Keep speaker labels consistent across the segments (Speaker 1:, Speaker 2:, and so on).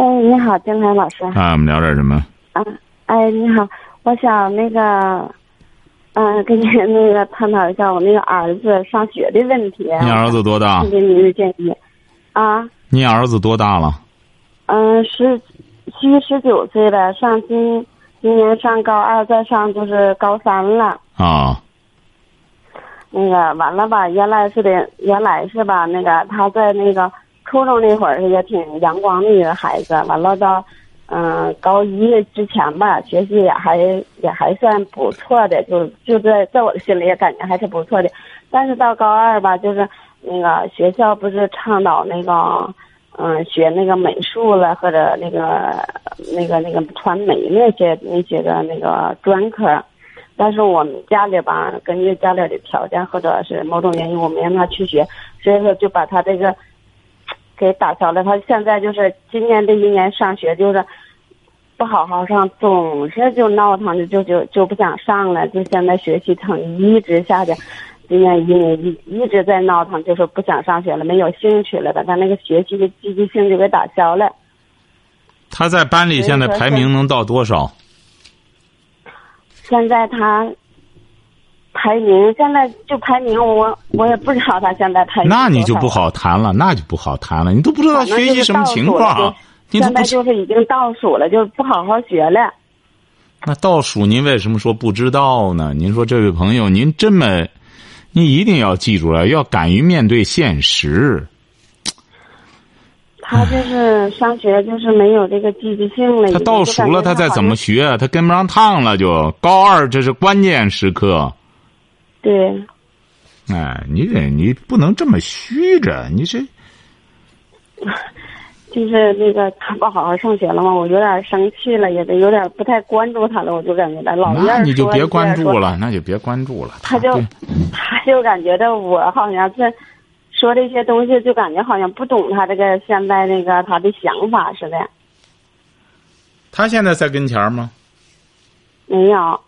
Speaker 1: 哎，你好，金凯老师。
Speaker 2: 啊，我们聊点什么？
Speaker 1: 啊，哎，你好，我想那个，嗯、跟您那个探讨一下我那个儿子上学的问题。
Speaker 2: 你儿子多大
Speaker 1: 听？听您的建议。啊，
Speaker 2: 你儿子多大了？
Speaker 1: 嗯、十七十九岁了，上今今年上高二，再上就是高三了。
Speaker 2: 啊，
Speaker 1: 那个完了吧？原来是的，原来是吧？那个他在那个初中那会儿也挺阳光的一个孩子，完了到嗯、高一之前吧，学习也还也还算不错的，就就在在我的心里也感觉还是不错的。但是到高二吧，就是那个学校不是倡导那个嗯、学那个美术了，或者那个那个那个传媒那些那些个那个专科。但是我们家里吧，根据家里的条件或者是某种原因，我没让他去学，所以说就把他这个给打消了。他现在就是今年这一年上学就是不好好上，总是就闹腾，就就就就不想上了，就现在学习成绩一直下去。今年一年一一直在闹腾，就是不想上学了，没有兴趣了，把他那个学习的积极性就给打消了。
Speaker 2: 他在班里现在排名能到多少？
Speaker 1: 现在他排名，现在就排名，我我也不知道他现在排名。
Speaker 2: 那你就不好谈了，那就不好谈了。你都不知道学习什么情况，
Speaker 1: 现在就是已经倒数了，就不好好学了。
Speaker 2: 那倒数，您为什么说不知道呢？您说这位朋友，您这么，您一定要记住了，要敢于面对现实。
Speaker 1: 他就是上学就是没有这个积极性了。
Speaker 2: 他倒数了，他再怎么
Speaker 1: 学？
Speaker 2: 他跟不上趟了就。高二这是关键时刻，
Speaker 1: 对，
Speaker 2: 哎，你得你不能这么虚着，你这
Speaker 1: 就是那个他不好好上学了嘛，我有点生气了，也得有点不太关注他了，我就感觉他老院
Speaker 2: 那
Speaker 1: 儿
Speaker 2: 你就别关注了，那就别关注了。
Speaker 1: 他就他 就感觉到我好像是说这些东西，就感觉好像不懂他这个现在那个他的想法似的。
Speaker 2: 他现在在跟前吗？
Speaker 1: 没有，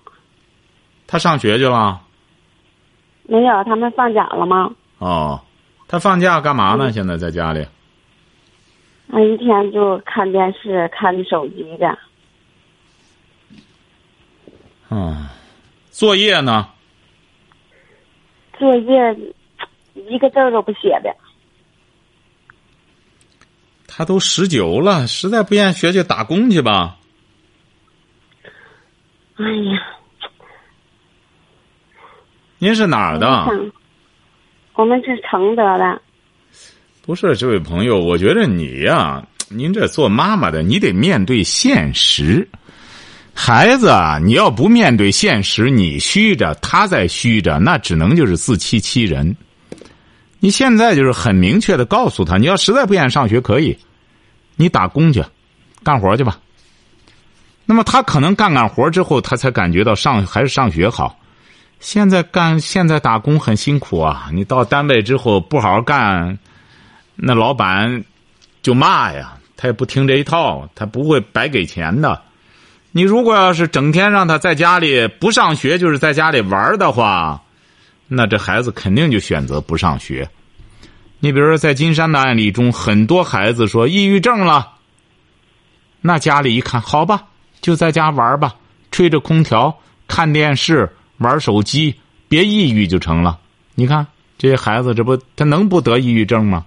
Speaker 2: 他上学去了？
Speaker 1: 没有，他们放假了吗？
Speaker 2: 哦，他放假干嘛
Speaker 1: 嗯
Speaker 2: 呢？现在在家里。
Speaker 1: 他一天就看电视、看手机的。
Speaker 2: 嗯，作业呢？
Speaker 1: 作业一个字儿都不写的。
Speaker 2: 他都十九了，实在不愿意学，就打工去吧。
Speaker 1: 哎呀，
Speaker 2: 您是哪儿的？
Speaker 1: 我们是承德的。
Speaker 2: 不是这位朋友，我觉得你呀、您这做妈妈的，你得面对现实。孩子啊，你要不面对现实，你虚着，他在虚着，那只能就是自欺欺人。你现在就是很明确的告诉他，你要实在不愿意上学，可以，你打工去，干活去吧。那么他可能干干活之后，他才感觉到上还是上学好。现在干现在打工很辛苦啊！你到单位之后不好好干，那老板就骂呀，他也不听这一套，他不会白给钱的。你如果要是整天让他在家里不上学，就是在家里玩的话，那这孩子肯定就选择不上学。你比如说，在金山的案例中，很多孩子说抑郁症了，那家里一看，好吧，就在家玩吧，吹着空调，看电视，玩手机，别抑郁就成了。你看这些孩子，这不他能不得抑郁症吗？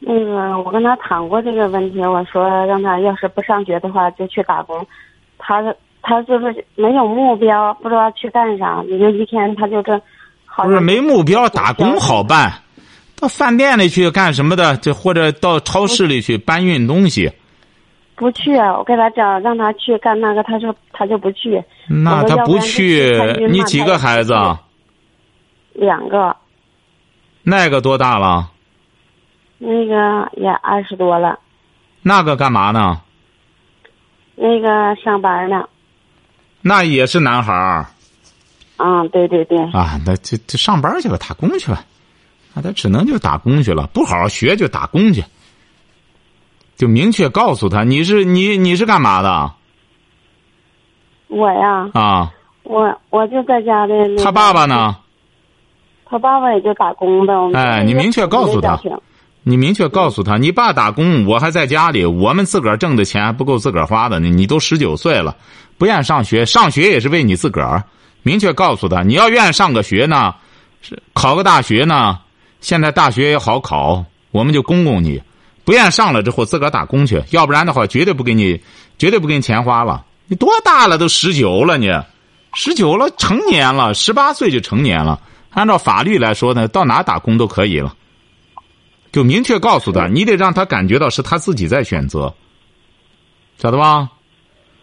Speaker 1: 那个，我跟他谈过这个问题，我说让他要是不上学的话，就去打工。他他就是没有目标，不知道去干啥，也就一天他就这，好
Speaker 2: 不是没目标，打工好办，到饭店里去干什么的？这或者到超市里去搬运东西，
Speaker 1: 不去。我给他讲，让他去干那个，他说他就不去。
Speaker 2: 那他不去你几个孩子？啊？
Speaker 1: 两个，
Speaker 2: 那个多大了？
Speaker 1: 那个也二十多了，
Speaker 2: 那个干嘛呢？
Speaker 1: 那个上班呢。
Speaker 2: 那也是男孩儿
Speaker 1: 啊，对对对。
Speaker 2: 啊，那就就上班去吧，打工去吧。那他只能就打工去了，不好好学就打工去。就明确告诉他，你是你你是干嘛的？
Speaker 1: 我呀，
Speaker 2: 啊，
Speaker 1: 我我就在家的那个。
Speaker 2: 他爸爸呢？
Speaker 1: 他爸爸也就打工的。
Speaker 2: 哎，你明确告诉他，你明确告诉他，你爸打工，我还在家里，我们自个儿挣的钱还不够自个儿花的呢。你都十九岁了，不愿意上学，上学也是为你自个儿。明确告诉他，你要愿意上个学呢，是考个大学呢，现在大学也好考，我们就供供你。不愿意上了之后，自个儿打工去，要不然的话，绝对不给你，绝对不给你钱花了。你多大了？都十九了，你十九了，成年了，十八岁就成年了。按照法律来说呢，到哪打工都可以了。就明确告诉他，你得让他感觉到是他自己在选择，晓得吧？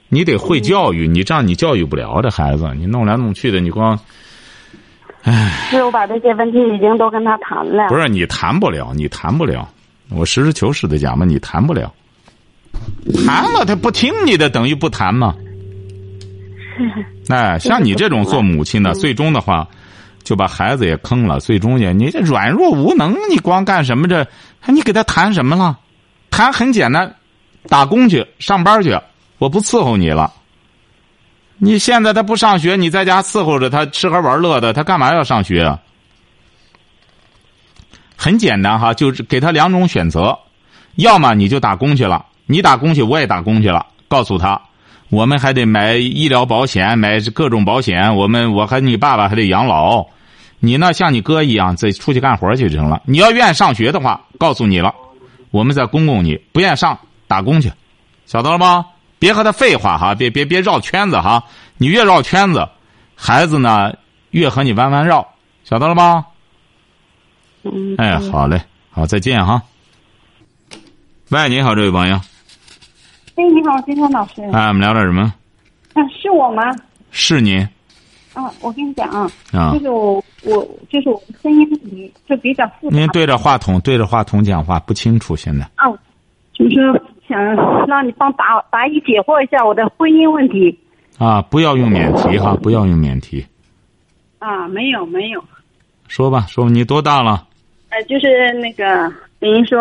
Speaker 2: 你得会教育，你这样你教育不了这孩子，你弄来弄去的，你光，唉，
Speaker 1: 是我把这些问题已经都跟他谈了。
Speaker 2: 不是你谈不了，你谈不了。我实事求是的讲嘛，你谈不了。谈了他不听你的，等于不谈嘛。哎，像你这种做母亲的，最终的话，就把孩子也坑了。最终也，你这软弱无能，你光干什么这？你给他谈什么了？谈很简单，打工去，上班去，我不伺候你了。你现在他不上学，你在家伺候着他吃喝玩乐的，他干嘛要上学啊？很简单哈，就是给他两种选择，要么你就打工去了，你打工去，我也打工去了。告诉他，我们还得买医疗保险，买各种保险。我们我和你爸爸还得养老，你呢像你哥一样，再出去干活去就成了。你要愿意上学的话，告诉你了，我们再供供你。不愿意上，打工去，晓得了吗？别和他废话哈，别别别绕圈子哈。你越绕圈子，孩子呢越和你弯弯绕，晓得了吗？
Speaker 1: 嗯。
Speaker 2: 哎，好嘞，好，再见哈。喂，你好，这位朋友。
Speaker 3: 哎，你好，金山老师。
Speaker 2: 哎，我们聊点什么？
Speaker 3: 啊，是我吗？
Speaker 2: 是您。
Speaker 3: 啊，我跟你讲啊，
Speaker 2: 啊
Speaker 3: 就是我，我就是我声音比就比较复杂。
Speaker 2: 您对着话筒，对着话筒讲话不清楚，现在。
Speaker 3: 啊，就是想让你帮答答疑解惑一下我的婚姻问题。
Speaker 2: 啊，不要用免提哈，不要用免提。
Speaker 3: 啊，没有没有，
Speaker 2: 说吧，说吧，你多大了？
Speaker 3: 呃，就是那个等于说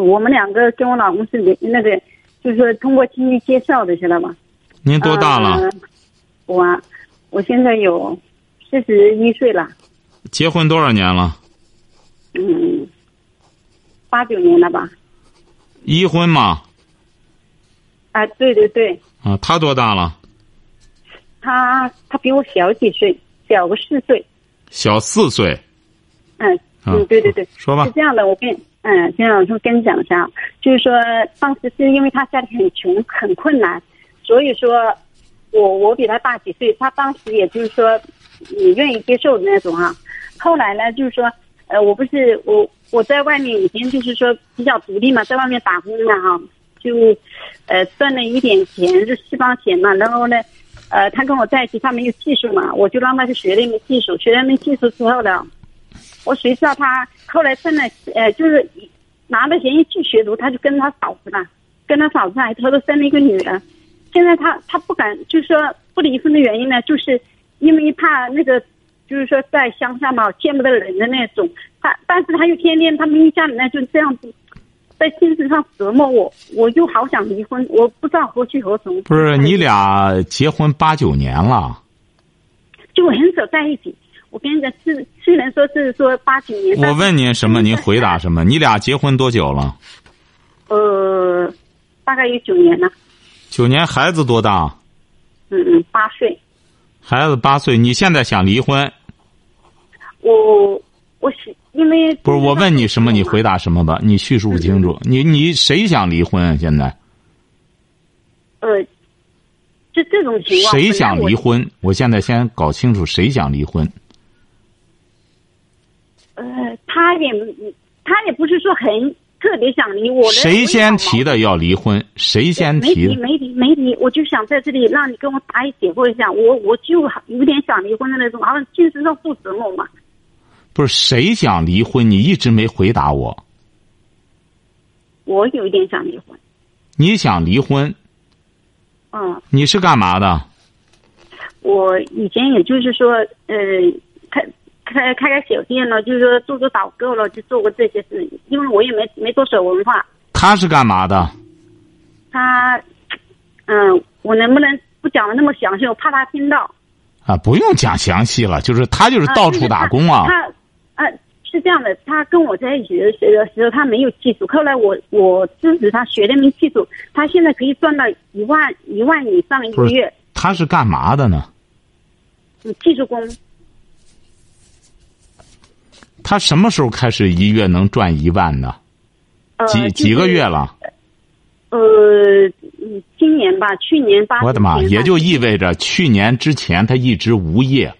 Speaker 3: 我们两个跟我老公是连那个，就是说通过亲戚介绍的，知道吧？
Speaker 2: 您多大了？
Speaker 3: 呃我啊我现在有四十一岁了，
Speaker 2: 结婚多少年了？
Speaker 3: 嗯，八九年了吧？
Speaker 2: 一婚嘛？
Speaker 3: 啊，对对对，
Speaker 2: 啊，他多大了？
Speaker 3: 他他比我小几岁，小个四岁。
Speaker 2: 小四岁。
Speaker 3: 嗯
Speaker 2: 啊
Speaker 3: 嗯，对对对，
Speaker 2: 说吧
Speaker 3: 是这样的，我跟嗯，金老师跟你讲一下，就是说当时是因为他家里很穷很困难，所以说我我比他大几岁，他当时也就是说也愿意接受的那种啊。后来呢，就是说呃，我不是我我在外面已经就是说比较独立嘛，在外面打工了哈，就呃赚了一点钱，就私房钱嘛，然后呢。呃，他跟我在一起，他没有技术嘛，我就让他去学了一门技术。学了一门技术之后呢，我谁知道他后来挣了，呃，就是拿了钱一去学徒，他就跟他嫂子了，跟他嫂子还偷偷生了一个女儿。现在他他不敢，就是说不离婚的原因呢，就是因为怕那个，就是说在乡下嘛见不得人的那种。他但是他又天天他们一家人呢就这样子，在精神上折磨我，我就好想离婚，我不知道何去何从。
Speaker 2: 不是你俩结婚八九年了，
Speaker 3: 就很少在一起。我跟你讲，是虽然说是说八九年，
Speaker 2: 我问您什么，您回答什么？你俩结婚多久了？
Speaker 3: 呃，大概有九年了。
Speaker 2: 九年，孩子多大？
Speaker 3: 嗯嗯，八岁。
Speaker 2: 孩子八岁，你现在想离婚？
Speaker 3: 我我是因为
Speaker 2: 不是我问你什么，你回答什么吧。你叙述不清楚。你你谁想离婚啊？现在
Speaker 3: 呃，就这种情况，
Speaker 2: 谁想离婚？我现在先搞清楚谁想离婚。
Speaker 3: 他也他也不是说很特别想离我的。
Speaker 2: 谁先提的要离婚？谁先提的？
Speaker 3: 提没提没提，我就想在这里让你跟我答疑解惑一下，我我就有点想离婚的那种，好像精神上不折磨嘛。
Speaker 2: 不是谁想离婚？你一直没回答我。
Speaker 3: 我有一点想离婚。
Speaker 2: 你想离婚？
Speaker 3: 嗯，
Speaker 2: 你是干嘛的？
Speaker 3: 我以前也就是说，呃，开开开开小店了，就是说做做导购了，就做过这些事。因为我也没没多少文化，
Speaker 2: 他是干嘛的？
Speaker 3: 他，嗯，我能不能不讲的那么详细？我怕他听到。
Speaker 2: 啊，不用讲详细了，就是他就是
Speaker 3: 啊
Speaker 2: 到处打工啊。
Speaker 3: 他，他啊，是这样的，他跟我在一起的时的时候，他没有技术。后来我我支持他学了门技术，他现在可以赚到一万一万以上一个月。
Speaker 2: 他是干嘛的呢？
Speaker 3: 嗯，技术工。
Speaker 2: 他什么时候开始一月能赚一万呢？
Speaker 3: 呃，
Speaker 2: 几
Speaker 3: 就是
Speaker 2: 几个月？了？
Speaker 3: 呃，嗯今年吧，去年八。
Speaker 2: 我的妈！也就意味着去年之前他一直无业。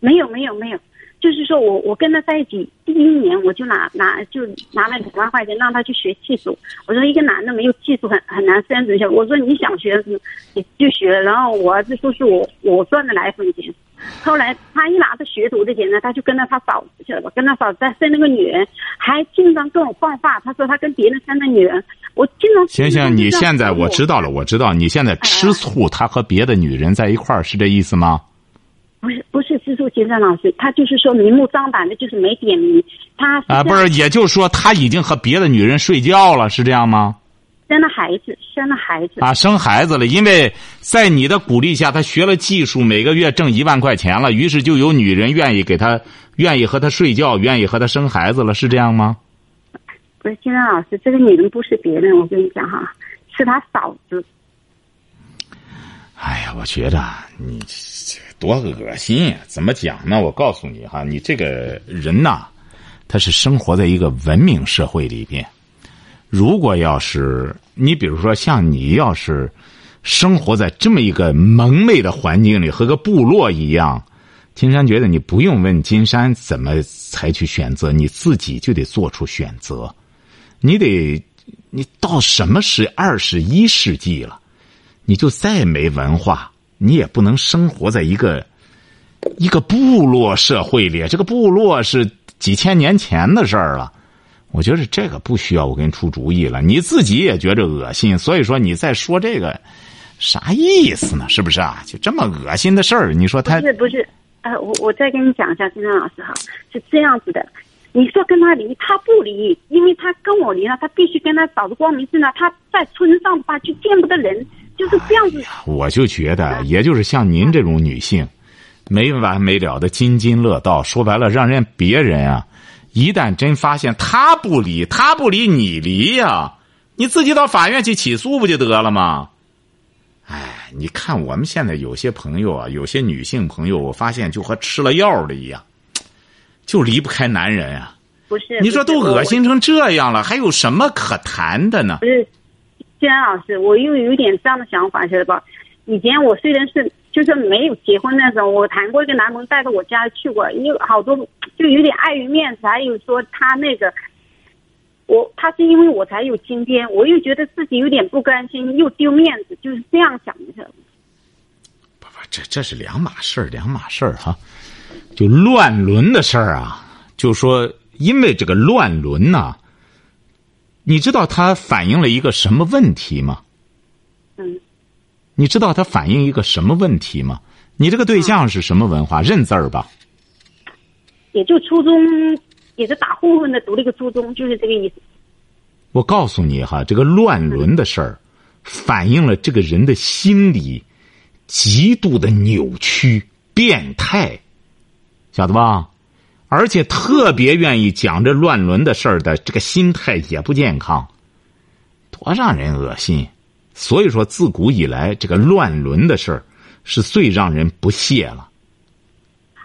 Speaker 3: 没有没有没有，就是说我我跟他在一起第一年我就拿拿就拿了两万块钱让他去学技术。我说一个男的没有技术很很难生存下去。我说你想学你就学，然后我儿子说是我我赚的奶粉钱。后来他一拿着学徒的钱呢，他就跟着他嫂子去了吧，跟他嫂子在生了个女人，还经常跟我放话，他说他跟别人生了女人。我经常
Speaker 2: 行行，你现在我知道了，
Speaker 3: 我
Speaker 2: 我知道你现在吃醋，他和别的女人在一块儿是这意思吗？
Speaker 3: 不是不是吃醋金山老师，他就是说明目张胆的，就是没点名。他
Speaker 2: 啊，不是，也就是说他已经和别的女人睡觉了，是这样吗？
Speaker 3: 生了孩子，生了孩子。
Speaker 2: 啊，生孩子了，因为在你的鼓励下，他学了技术，每个月挣一万块钱了，于是就有女人愿意给他，愿意和他睡觉，愿意和他生孩子了，是这样吗？
Speaker 3: 不是金山老师，这个女人不是别人，我跟你讲哈，是他嫂子。
Speaker 2: 哎呀，我觉得你这多恶心呀、怎么讲呢？我告诉你哈，你这个人呐，他是生活在一个文明社会里边。如果要是你，比如说像你要是生活在这么一个蒙昧的环境里，和个部落一样，金山觉得你不用问金山怎么采取选择，你自己就得做出选择。你得，你到什么是二十一世纪了？你就再没文化，你也不能生活在一个一个部落社会里。这个部落是几千年前的事儿了。我觉得这个不需要我给你出主意了，你自己也觉着恶心，所以说你再说这个啥意思呢？是不是啊？就这么恶心的事儿，你说他
Speaker 3: 不是不是，呃，我我再跟你讲一下，金山老师哈，是这样子的。你说跟他离，他不离，因为他跟我离了，他必须跟他找个光明正大。他在村上吧就见不得人，就是这样子。
Speaker 2: 我就觉得，也就是像您这种女性，没完没了的津津乐道，说白了，让人别人啊，一旦真发现他不离，他不离，你离呀、你自己到法院去起诉不就得了吗？哎，你看我们现在有些朋友啊，有些女性朋友，我发现就和吃了药的一样，就离不开男人啊。
Speaker 3: 不是，
Speaker 2: 你说都恶。心成这样了，还有什么可谈的呢？
Speaker 3: 不是，金山老师，我又有点这样的想法，晓得吧？以前我虽然是就是没有结婚那种，我谈过一个男朋友带到我家去过，因为好多就有点碍于面子，还有说他那个。我他是因为我才有今天，我又觉得自己有点不甘心，又丢面子，就是这样想的。
Speaker 2: 不不，这这是两码事儿，两码事儿哈。就乱伦的事儿啊，就说因为这个乱伦呐、你知道它反映了一个什么问题吗？
Speaker 3: 嗯，
Speaker 2: 你知道它反映一个什么问题吗？你这个对象是什么文化？认字儿吧？
Speaker 3: 也就初中，也是打混混的读了一个初中，就是这个意思。
Speaker 2: 我告诉你哈，这个乱伦的事儿，反映了这个人的心理极度的扭曲、变态，晓得吧？而且特别愿意讲这乱伦的事儿的，这个心态也不健康，多让人恶心。所以说，自古以来，这个乱伦的事儿是最让人不屑了，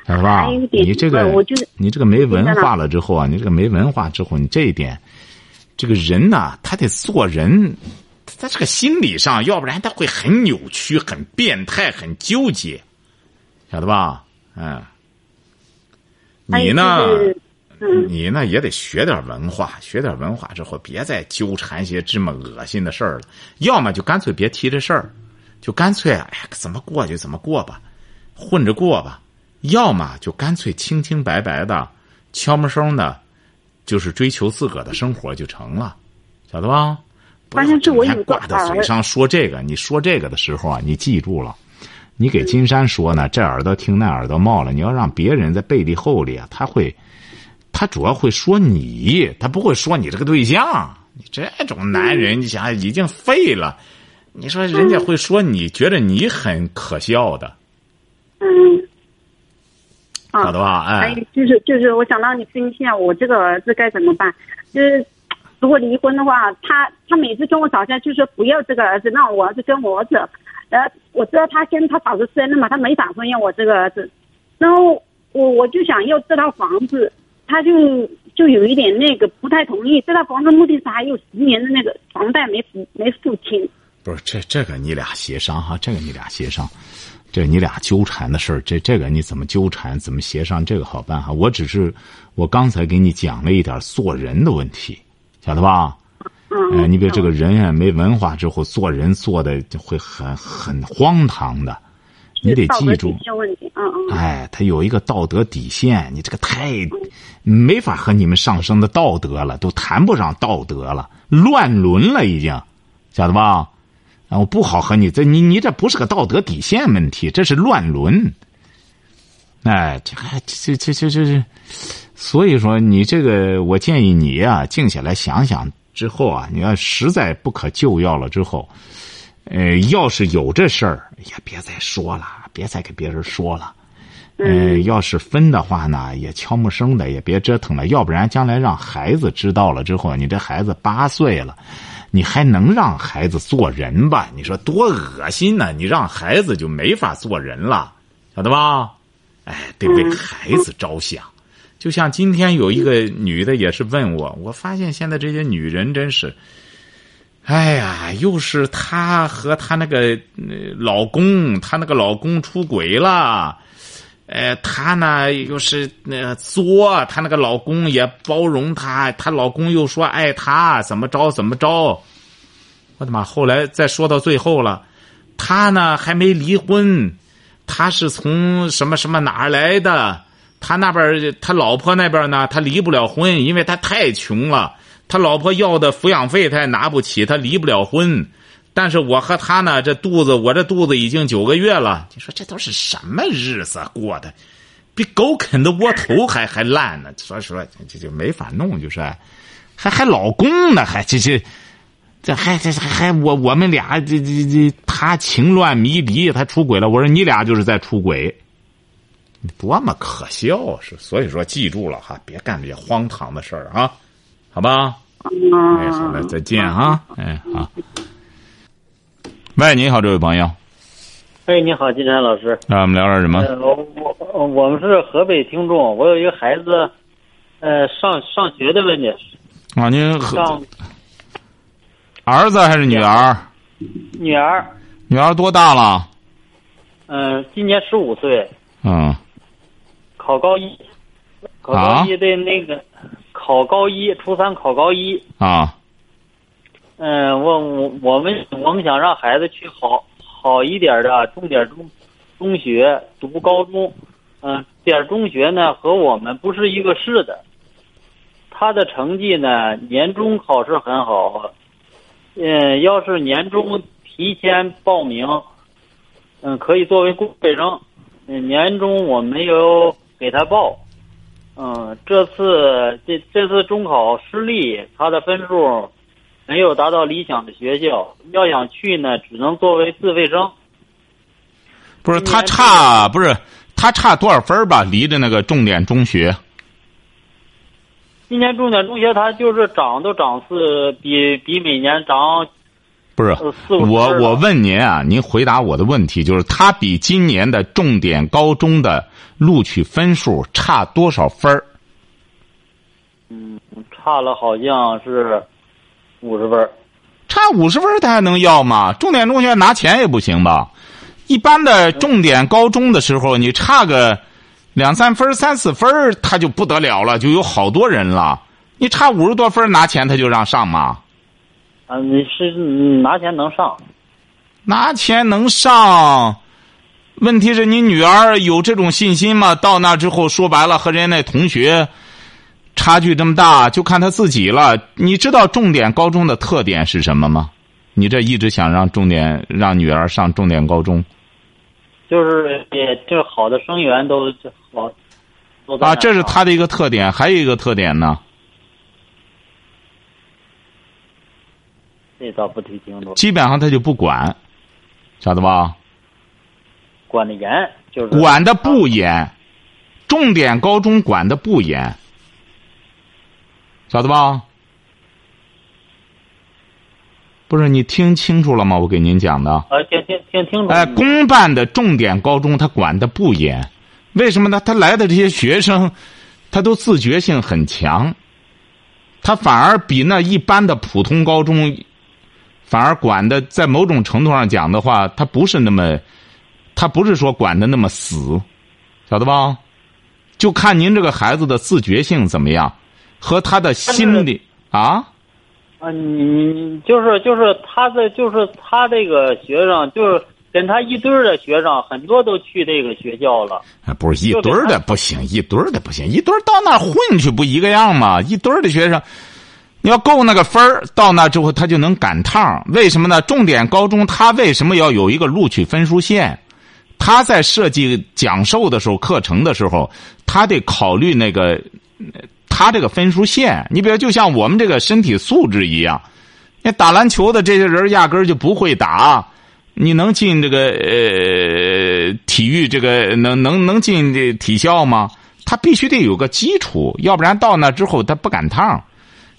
Speaker 2: 晓得吧你这个你这个没文化了之后啊，你这个没文化之后，你这一点。这个人呐，他得做人，他这个心理上，要不然他会很扭曲、很变态、很纠结，晓得吧？嗯，你呢？你呢也得学点文化，学点文化之后，别再纠缠些这么恶心的事儿了。要么就干脆别提这事儿，就干脆哎呀怎么过就怎么过吧，混着过吧。要么就干脆清清白白的、悄没声的，就是追求自个儿的生活就成了，晓得吧？
Speaker 3: 关键是我有个
Speaker 2: 整天挂在嘴上说这个，你说这个的时候啊，你记住了，你给金山说呢，这耳朵听那耳朵冒了。你要让别人在背地后里啊，他会，他主要会说你，他不会说你这个对象。你这种男人，你想已经废了，你说人家会说你，觉得你很可笑的，
Speaker 3: 嗯，啊
Speaker 2: 晓得吧？
Speaker 3: 还
Speaker 2: 哎
Speaker 3: 有，就是就是，我想让你分析一下我这个儿子该怎么办。就是如果离婚的话，他他每次跟我吵架就说不要这个儿子，让我儿子跟我走。然后我知道他跟他嫂子生了嘛，他没打算要我这个儿子。然后我我就想要这套房子，他就就有一点那个不太同意。这套房子目的是还有十年的那个房贷没付没付清。
Speaker 2: 不是这这个你俩协商哈，这个你俩协商，这你俩纠缠的事儿，这这个你怎么纠缠，怎么协商，这个好办哈。我只是我刚才给你讲了一点做人的问题，晓得吧？
Speaker 3: 嗯，
Speaker 2: 哎，你比如这个人啊，没文化之后做人做的会很很荒唐的，你得记住。哎，他有一个道德底线，你这个太没法和你们上升的道德了，都谈不上道德了，乱伦了已经，晓得吧？啊，我不好和你这，你你这不是个道德底线问题，这是乱伦。哎，这还这这这这这，所以说你这个，我建议你呀、静下来想想之后啊，你要实在不可救药了之后，呃，要是有这事儿，也别再说了，别再给别人说了。呃，要是分的话呢，也悄没声的，也别折腾了，要不然将来让孩子知道了之后，你这孩子八岁了，你还能让孩子做人吧？你说多恶心呢、你让孩子就没法做人了，晓得吧？哎，得为孩子着想。就像今天有一个女的也是问我，我发现现在这些女人真是，哎呀，又是她和她那个、老公，她那个老公出轨了。呃，她呢又是呃作，她那个老公也包容她，她老公又说爱她，怎么着怎么着。我的妈！后来再说到最后了，她呢还没离婚，她是从什么什么哪儿来的？他那边她老婆那边呢，他离不了婚，因为他太穷了，他老婆要的抚养费他也拿不起，他离不了婚。但是我和他呢，这肚子我这肚子已经九个月了，你说这都是什么日子过的？比狗啃的窝头还还烂呢！所以说这就没法弄，就是还还老公呢，还这这这还这还还我我们俩这这这他情乱迷离，他出轨了。我说你俩就是在出轨。多么可笑是，所以说记住了哈，别干这些荒唐的事儿啊，好吧？
Speaker 3: 嗯。
Speaker 2: 哎，好了，再见哈，哎，好。喂，你好，这位朋友，
Speaker 4: 哎，你好，金山老师。
Speaker 2: 那我们聊点什么？
Speaker 4: 呃，我我我们是河北听众，我有一个孩子，呃，上上学的问题，
Speaker 2: 啊，您
Speaker 4: 上
Speaker 2: 儿子还是女儿？
Speaker 4: 女儿，
Speaker 2: 女儿多大了？
Speaker 4: 嗯、今年十五岁，
Speaker 2: 嗯，
Speaker 4: 考高一，考
Speaker 2: 啊
Speaker 4: 高一的那个，考高一，初三考高一。
Speaker 2: 啊，
Speaker 4: 嗯、我我我们我们想让孩子去好好一点的重点中中学读高中，嗯、点中学呢和我们不是一个市的，他的成绩呢年终考试很好，嗯、要是年终提前报名，嗯、可以作为公费生，嗯、年终我没有给他报，嗯、这次这这次中考失利，他的分数。没有达到理想的学校，要想去呢，只能作为自费生。
Speaker 2: 不是他差不是他差多少分儿吧？离着那个重点中学，
Speaker 4: 今年重点中学它就是涨都涨四，比比每年涨
Speaker 2: 不是我我问您啊，您回答我的问题，就是他比今年的重点高中的录取分数差多少分儿？
Speaker 4: 差了，好像是五十分儿。
Speaker 2: 差五十分儿他还能要吗？重点中学拿钱也不行吧？一般的重点高中的时候，你差个两三分、三四分儿，他就不得了了，就有好多人了。你差五十多分儿拿钱，他就让上吗？
Speaker 4: 啊，你是你拿钱能上？
Speaker 2: 拿钱能上，问题是你女儿有这种信心吗？到那之后，说白了和人家那同学差距这么大，就看他自己了。你知道重点高中的特点是什么吗？你这一直想让重点让女儿上重点高中，
Speaker 4: 就是也就是好的生源都好。
Speaker 2: 啊，这是
Speaker 4: 上
Speaker 2: 他的一个特点。还有一个特点呢，
Speaker 4: 这倒不太清楚，
Speaker 2: 基本上他就不管，晓得吧？
Speaker 4: 管的严，就是
Speaker 2: 管的不严，重点高中管的不严，晓得吧？不是你听清楚了吗？我给您讲的。
Speaker 4: 呃，听听听清楚。
Speaker 2: 哎，公办的重点高中他管的不严，为什么呢？他来的这些学生，他都自觉性很强，他反而比那一般的普通高中，反而管的在某种程度上讲的话，他不是那么，他不是说管的那么死，晓得吧？就看您这个孩子的自觉性怎么样，和他的心理啊。
Speaker 4: 啊，你你你就是就是他的就是他这个学生就是跟他一堆儿的学生很多都去这个学校了。
Speaker 2: 啊，不是一堆儿的不行，一堆儿的不行，一堆儿到那儿混去不一个样吗？一堆儿的学生，你要够那个分儿，到那之后他就能赶趟。为什么呢？重点高中他为什么要有一个录取分数线？他在设计讲授的时候、课程的时候，他得考虑那个他这个分数线。你比如，就像我们这个身体素质一样，那打篮球的这些人压根儿就不会打。你能进这个呃体育这个能能能进这体校吗？他必须得有个基础，要不然到那之后他不赶趟。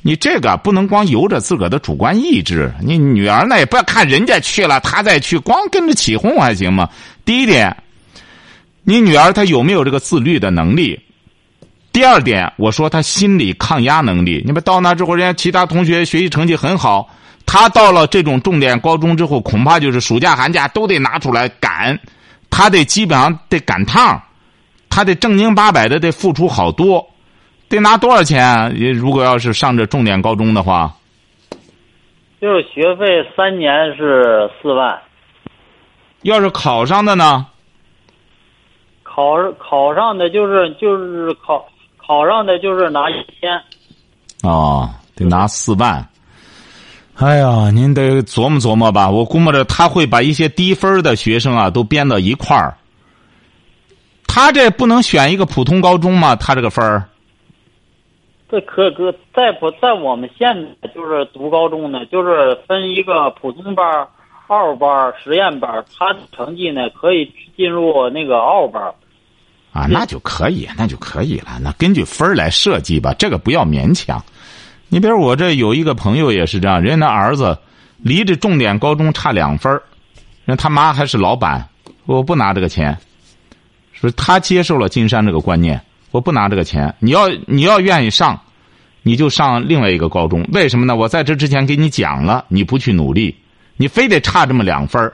Speaker 2: 你这个不能光由着自个儿的主观意志。你女儿呢也不要看人家去了，她再去，光跟着起哄还行吗？第一点，你女儿她有没有这个自律的能力？第二点，我说她心理抗压能力。你们到那之后，人家其他同学学习成绩很好，她到了这种重点高中之后，恐怕就是暑假寒假都得拿出来赶，她得基本上得赶趟，她得正经八百的得付出好多，得拿多少钱啊？如果要是上这重点高中的话，
Speaker 4: 就是学费三年是四万，
Speaker 2: 要是考上的呢？
Speaker 4: 考考上的就是就是考考上的就是拿一千。
Speaker 2: 哦，得拿四万。哎呀，您得琢磨琢磨吧。我估摸着他会把一些低分的学生啊都编到一块儿。他这不能选一个普通高中吗？他这个分儿
Speaker 4: 这可可在不在我们县就是读高中呢，就是分一个普通班二、班、实验班，他的成绩呢可以进入那个奥班。
Speaker 2: 啊，那就可以，那就可以了。那根据分来设计吧，这个不要勉强。你比如我这有一个朋友也是这样，人家那儿子离这重点高中差两分儿人他妈还是老板，我不拿这个钱，是他接受了金山这个观念，我不拿这个钱。你要你要愿意上，你就上另外一个高中。为什么呢？我在这之前给你讲了，你不去努力，你非得差这么两分儿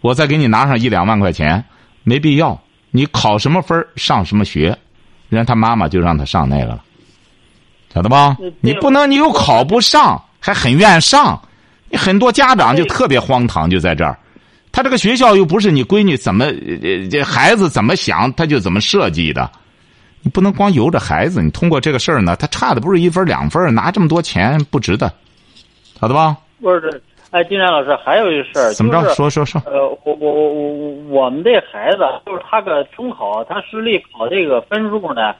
Speaker 2: 我再给你拿上一两万块钱，没必要。你考什么分儿上什么学，人家他妈妈就让他上那个了，晓得吧
Speaker 4: 嗯？
Speaker 2: 你不能，你又考不上，还很愿上，你很多家长就特别荒唐，就在这儿。他这个学校又不是你闺女怎么呃这孩子怎么想他就怎么设计的，你不能光由着孩子。你通过这个事儿呢，他差的不是一分两分，拿这么多钱不值得，好的吧？
Speaker 4: 不是，哎，金山老师还有一事儿，
Speaker 2: 怎么着？
Speaker 4: 就是
Speaker 2: 说说说。
Speaker 4: 呃，我我我我我们这孩子就是他个中考，他实力考这个分数呢，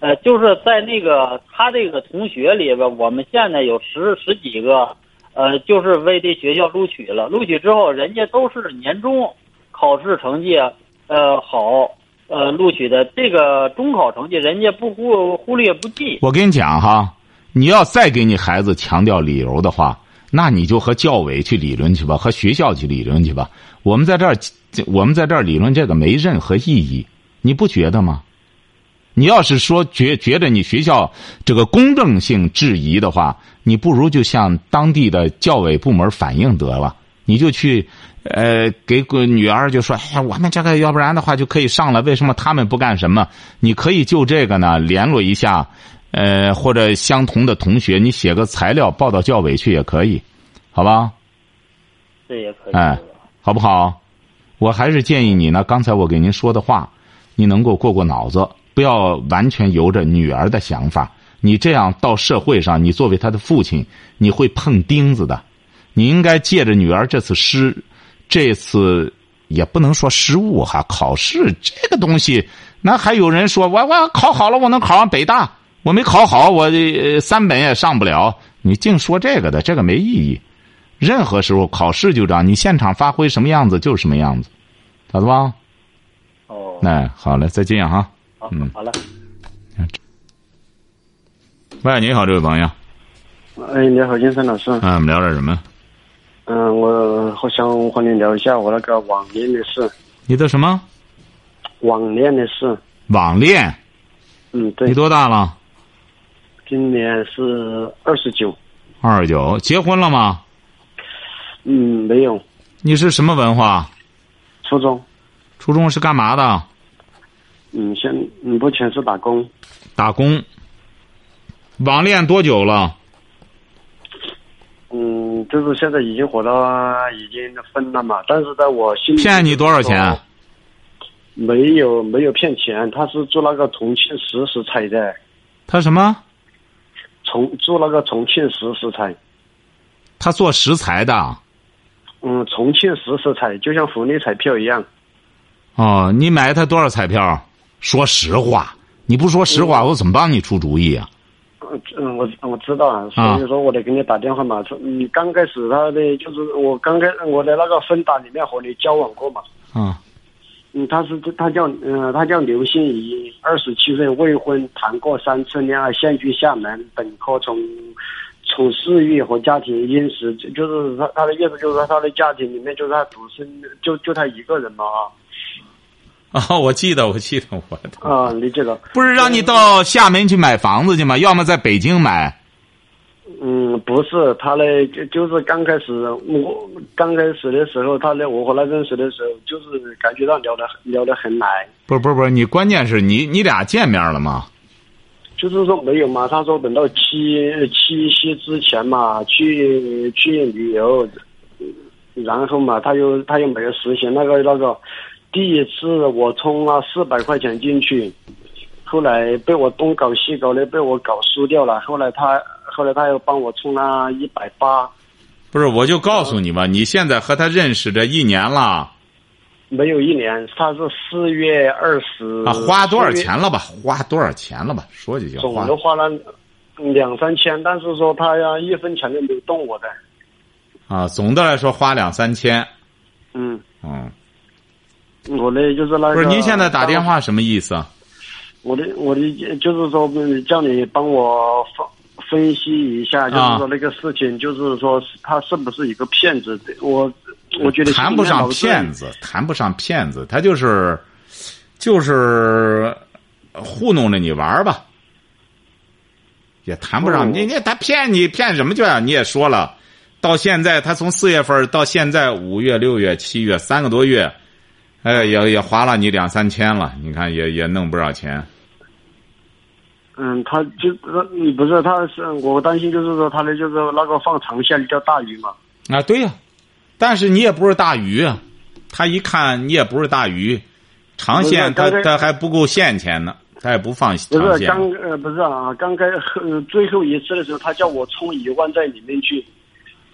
Speaker 4: 呃，就是在那个他这个同学里边，我们现在有十十几个，呃，就是为这学校录取了。录取之后，人家都是年终考试成绩呃好，呃录取的。这个中考成绩，人家不忽忽略不计。
Speaker 2: 我跟你讲哈，你要再给你孩子强调理由的话，那你就和教委去理论去吧，和学校去理论去吧。我们在这儿，我们在这儿理论这个没任何意义，你不觉得吗？你要是说觉觉得你学校这个公正性质疑的话，你不如就向当地的教委部门反映得了，你就去，呃，给个女儿就说，哎呀，我们这个要不然的话就可以上了，为什么他们不干什么？你可以就这个呢联络一下，呃，或者相同的同学，你写个材料报到教委去也可以，好吧？
Speaker 4: 这也可以。
Speaker 2: 哎，好不好？我还是建议你呢，刚才我给您说的话，你能够过过脑子，不要完全由着女儿的想法，你这样到社会上，你作为他的父亲，你会碰钉子的。你应该借着女儿这次失，这次也不能说失误哈。考试这个东西，那还有人说我我考好了，我能考上北大，我没考好，我呃三本也上不了。你净说这个的，这个没意义。任何时候考试就这样，你现场发挥什么样子就是什么样子，咋子吧？
Speaker 4: 哦，
Speaker 2: 哎，好嘞，再见哈。
Speaker 4: 好
Speaker 2: 嗯，
Speaker 4: 好了。
Speaker 2: 喂，你好，这位朋友，
Speaker 5: 哎，你好，金山老师。
Speaker 2: 嗯，我们聊点什么？
Speaker 5: 嗯，我好想和你聊一下我那个网恋的事。
Speaker 2: 你的什么
Speaker 5: 网恋的事。
Speaker 2: 网恋？
Speaker 5: 嗯，对
Speaker 2: 你。多大了？
Speaker 5: 今年是二十九。
Speaker 2: 二十九，结婚了吗？
Speaker 5: 嗯，没有。
Speaker 2: 你是什么文化？
Speaker 5: 初中。
Speaker 2: 初中是干嘛的？
Speaker 5: 嗯，现嗯目前是打工。
Speaker 2: 打工。网恋多久了？
Speaker 5: 嗯，就是现在已经火到已经分了嘛，但是在我心里
Speaker 2: 骗你多少钱？
Speaker 5: 没有没有骗钱，他是做那个重庆石食材的，
Speaker 2: 他什么？
Speaker 5: 重做那个重庆石食材。
Speaker 2: 他做食材的。
Speaker 5: 嗯，重庆石食材就像福利彩票一样。
Speaker 2: 哦，你买他多少彩票？说实话，你不说实话，我怎么帮你出主意啊？
Speaker 5: 嗯，我我知道啊，所以说我得给你打电话嘛。你，刚开始他的就是我刚开我的那个分档里面和你交往过嘛。
Speaker 2: 啊。
Speaker 5: 嗯，他是他叫嗯，他叫刘欣怡，二十七岁，未婚，谈过三次恋爱，现居厦门，本科从从事业和家庭因时，就就是他他的意思就是说他的家庭里面就是他独生，就就他一个人嘛啊。
Speaker 2: 啊，我记得，我记得，我的
Speaker 5: 啊，理解了。
Speaker 2: 不是让你到厦门去买房子去吗？要么在北京买。
Speaker 5: 嗯，不是，他呢，就就是刚开始，我刚开始的时候，他呢，我和他认识的时候，就是感觉到聊得聊得很来。
Speaker 2: 不是不是不是，你关键是你你俩见面了吗？
Speaker 5: 就是说没有嘛，他说等到七七夕之前嘛，去去旅游，然后嘛，他又他又没有实现那个那个。第一次我充了四百块钱进去，后来被我东搞西搞的，被我搞输掉了。后来他后来他又帮我充了一百八。
Speaker 2: 不是，我就告诉你吧，你现在和他认识这一年了。
Speaker 5: 没有一年，他是四月二十。
Speaker 2: 啊，花多少钱了吧？花多少钱了吧？说几句。
Speaker 5: 总的花了两三千，但是说他呀一分钱都没有动我的。
Speaker 2: 啊，总的来说花两三千。
Speaker 5: 嗯。
Speaker 2: 嗯。
Speaker 5: 我呢就是那个。
Speaker 2: 不是，您现在打电话什么意思啊？
Speaker 5: 我的我的就是说，叫你帮我分分析一下，就是说那个事情，就是说他是不是一个骗子？我我觉得
Speaker 2: 谈不上骗子，谈不上骗子，他就是就是糊弄着你玩吧，也谈不上。你你他骗你骗什么去啊？你也说了，到现在他从四月份到现在五月、六月、七月三个多月。哎，也也花了你两三千了，你看也也弄不少钱。
Speaker 5: 嗯，他就你不是，他是我担心就是说他的就是那个放长线钓大鱼嘛。
Speaker 2: 啊，对呀、啊，但是你也不是大鱼啊，他一看你也不是大鱼，长线他他还不够现钱呢，他也不放长
Speaker 5: 线。不是刚呃不是啊，刚开呃最后一次的时候，他叫我充一万在里面去。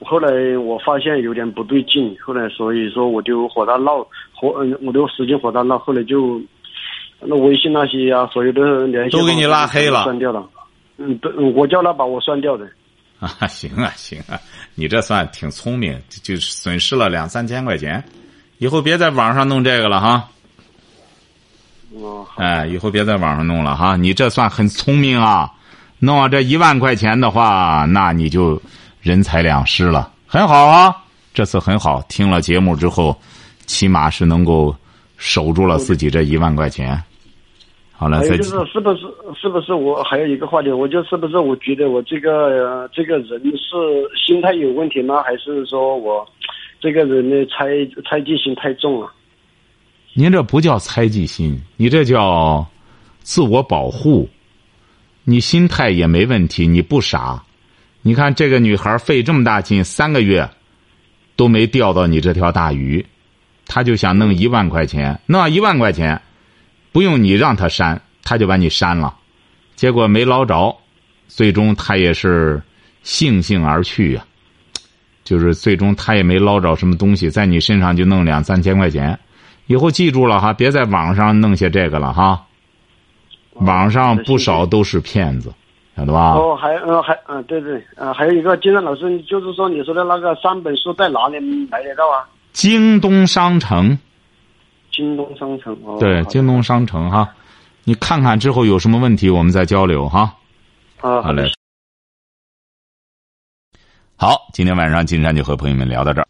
Speaker 5: 后来我发现有点不对劲，后来所以说我就和他闹，和嗯我就使劲和他闹，后来就那微信那些啊，所有的联系
Speaker 2: 都给你拉黑了，
Speaker 5: 删掉了。嗯，对，我叫他把我删掉的。
Speaker 2: 啊，行啊，行啊，你这算挺聪明，就损失了两三千块钱，以后别在网上弄这个了哈。
Speaker 5: 哦。
Speaker 2: 哎，以后别在网上弄了哈，你这算很聪明啊！弄啊，这一万块钱的话，那你就。人财两失了，很好啊！这次很好，听了节目之后，起码是能够守住了自己这一万块钱。好了，
Speaker 5: 再就是是不是是不是我还有一个话题，我就是不是我觉得我这个、呃、这个人是心态有问题吗？还是说我这个人的猜猜忌心太重了？
Speaker 2: 您这不叫猜忌心，你这叫自我保护。你心态也没问题，你不傻。你看这个女孩费这么大劲，三个月都没钓到你这条大鱼，她就想弄一万块钱，弄一万块钱，不用你让她删，她就把你删了，结果没捞着，最终他也是悻悻而去呀、就是最终他也没捞着什么东西，在你身上就弄两三千块钱。以后记住了哈，别在网上弄些这个了哈。网上不少都是骗子，晓得吧？
Speaker 5: 哦，还呃还嗯、对对，呃还有一个金山老师，就是说你说的那个三本书在哪里买得到啊？
Speaker 2: 京东商城，
Speaker 5: 京东商城哦。
Speaker 2: 对，京东商城哈，你看看之后有什么问题，我们再交流哈。
Speaker 5: 啊，
Speaker 2: 好嘞。好，今天晚上金山就和朋友们聊到这儿。